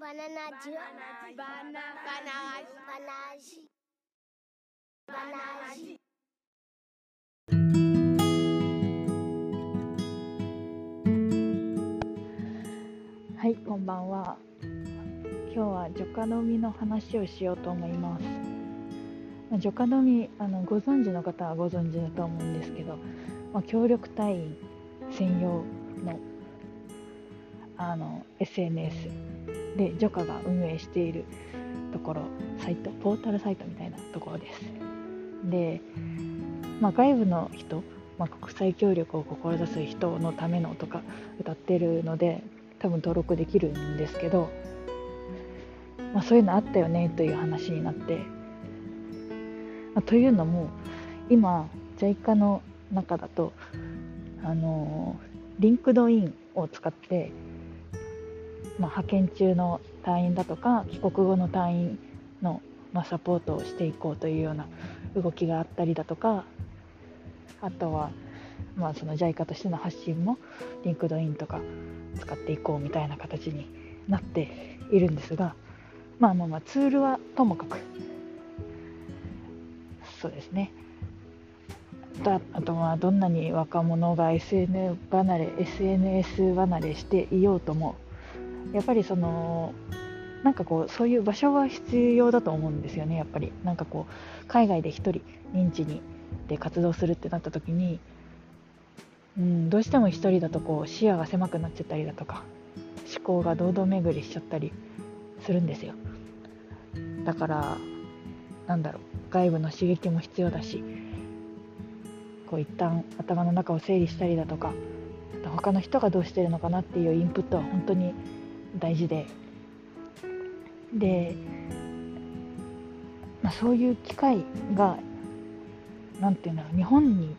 バナナジュバナバナバナジバナジはい、こんばんは。今日は除花の実の話をしようと思います。まあ除花の実あのご存知の方はご存知だと思うんですけど、まあ、協力隊員専用のあの SNS で除花が運営しているところサイトポータルサイトみたいなところです。で、まあ、外部の人、まあ、国際協力を志す人のためのとか歌ってるので多分登録できるんですけど、まあ、そういうのあったよねという話になって、まあというのも今 JICA の中だとあの LinkedIn を使って、まあ、派遣中の隊員だとか帰国後の隊員の、まあ、サポートをしていこうというような動きがあったりだとかあとは、まあ、その JICA としての発信も LinkedIn とか使っていこうみたいな形になっているんですがまあまあまあツールはともかくそうですね。だあとはどんなに若者が SN 離れ SNS 離れしていようともやっぱりそのなんかこうそういう場所は必要だと思うんですよね。やっぱり。なんかこう海外で一人認知にで活動するってなった時にうん、どうしても一人だとこう視野が狭くなっちゃったりだとか思考が堂々巡りしちゃったりするんですよ。だからなんだろう。外部の刺激も必要だしこう一旦頭の中を整理したりだとかと他の人がどうしてるのかなっていうインプットは本当に大事で。で、まあ、そういう機会がなんていうんだろう日本に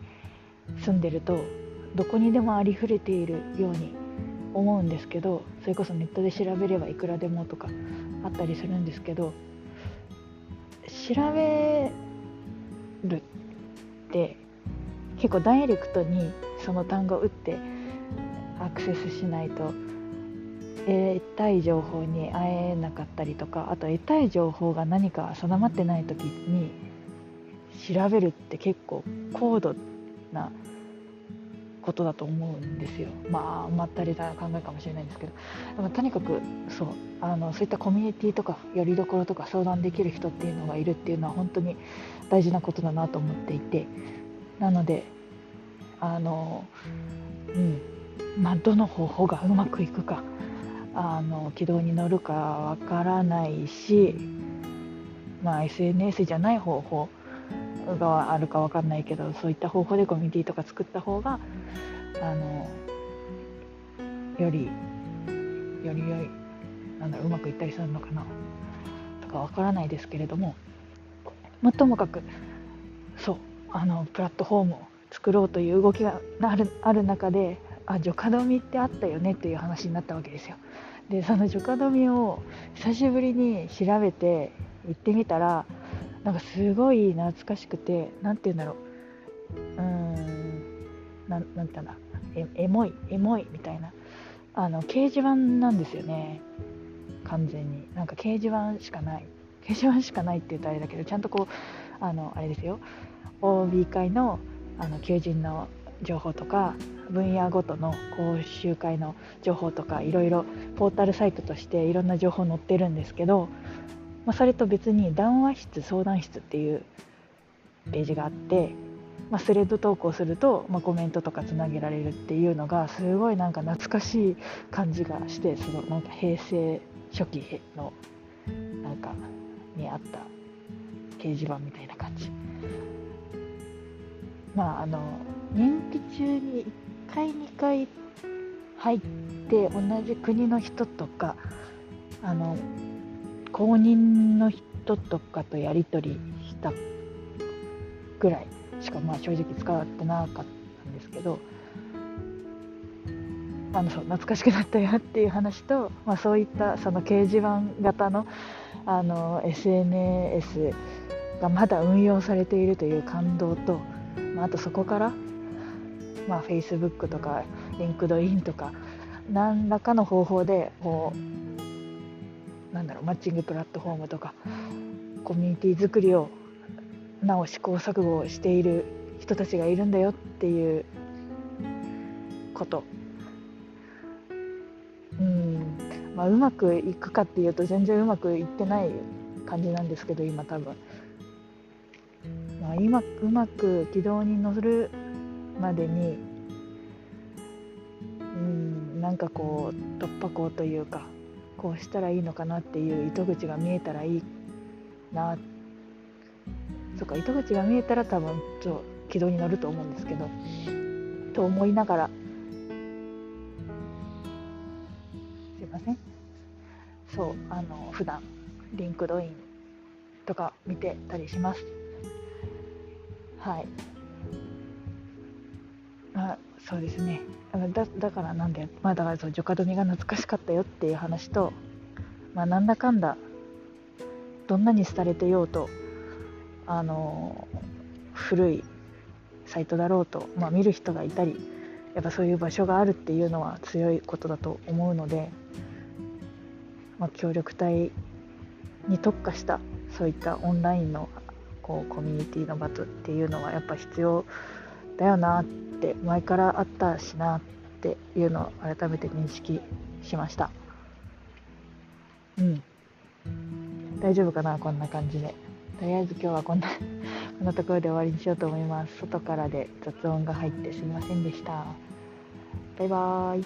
住んでるとどこにでもありふれているように思うんですけどそれこそネットで調べればいくらでもとかあったりするんですけど調べるって結構ダイレクトにその単語を打ってアクセスしないと得たい情報に会えなかったりとかあと得たい情報が何か定まってない時に調べるって結構高度なことだと思うんですよ。まあ、まったりな考えかもしれないんですけど、でもとにかくそうあのそういったコミュニティとかよりどころとか相談できる人っていうのがいるっていうのは本当に大事なことだなと思っていて、なのであのうんまあどの方法がうまくいくか。あの軌道に乗るかわからないし、まあ SNS じゃない方法があるかわかんないけどそういった方法でコミュニティとか作った方があのよりより良いなんだろううまくいったりするのかなとかわからないですけれども、まあ、ともかくそうあのプラットフォームを作ろうという動きがあるある中であ除花止みってあったよねっていう話になったわけですよ。でその除花止みを久しぶりに調べて行ってみたらなんかすごい懐かしくて何て言うんだろう。うーんなんなんて言うんだ。えエモいエモいみたいな。あの掲示板なんですよね。完全に。なんか掲示板しかない。掲示板しかないって言うとあれだけどちゃんとこうあのあれですよ。OB 会のあの求人の情報とか分野ごとの講習会の情報とかいろいろポータルサイトとしていろんな情報載ってるんですけどまあ、それと別に談話室相談室っていうページがあって、まあ、スレッド投稿すると、まあ、コメントとかつなげられるっていうのがすごいなんか懐かしい感じがしてそのなんか平成初期のなんかにあった掲示板みたいな感じ。まああの任期中に1回2回入って同じ国の人とかあの公認の人とかとやり取りしたぐらいしかまあ正直使ってなかったんですけどあのそう懐かしくなったよっていう話と、まあ、そういったその掲示板型のあの SNS がまだ運用されているという感動と、あ、とそこから、まあ、Facebook とか LinkedIn とか何らかの方法でこうなんだろうマッチングプラットフォームとかコミュニティ作りをなお試行錯誤している人たちがいるんだよっていうこと。うん。まあうまくいくかっていうと全然うまくいってない感じなんですけど今多分、今うまく軌道に乗るまでにうんなんかこう突破口というかこうしたらいいのかなっていう糸口が見えたらいいな。そっか糸口が見えたら多分ちょ軌道に乗ると思うんですけどと思いながら。すいません。そうあの普段 LinkedIn とか見てたりします。はい。あそうですね。だだからなんでまあだからそうジョカドミが懐かしかったよっていう話とまあなんだかんだどんなに廃れてようとあの古いサイトだろうと、まあ、見る人がいたりやっぱそういう場所があるっていうのは強いことだと思うので、まあ、協力隊に特化したそういったオンラインのこうコミュニティの場っていうのはやっぱ必要だよなって前からあったしなっていうのを改めて認識しました。うん。大丈夫かなこんな感じで。とりあえず今日はこんな こんなところで終わりにしようと思います。外からで雑音が入ってすみませんでした。バイバーイ。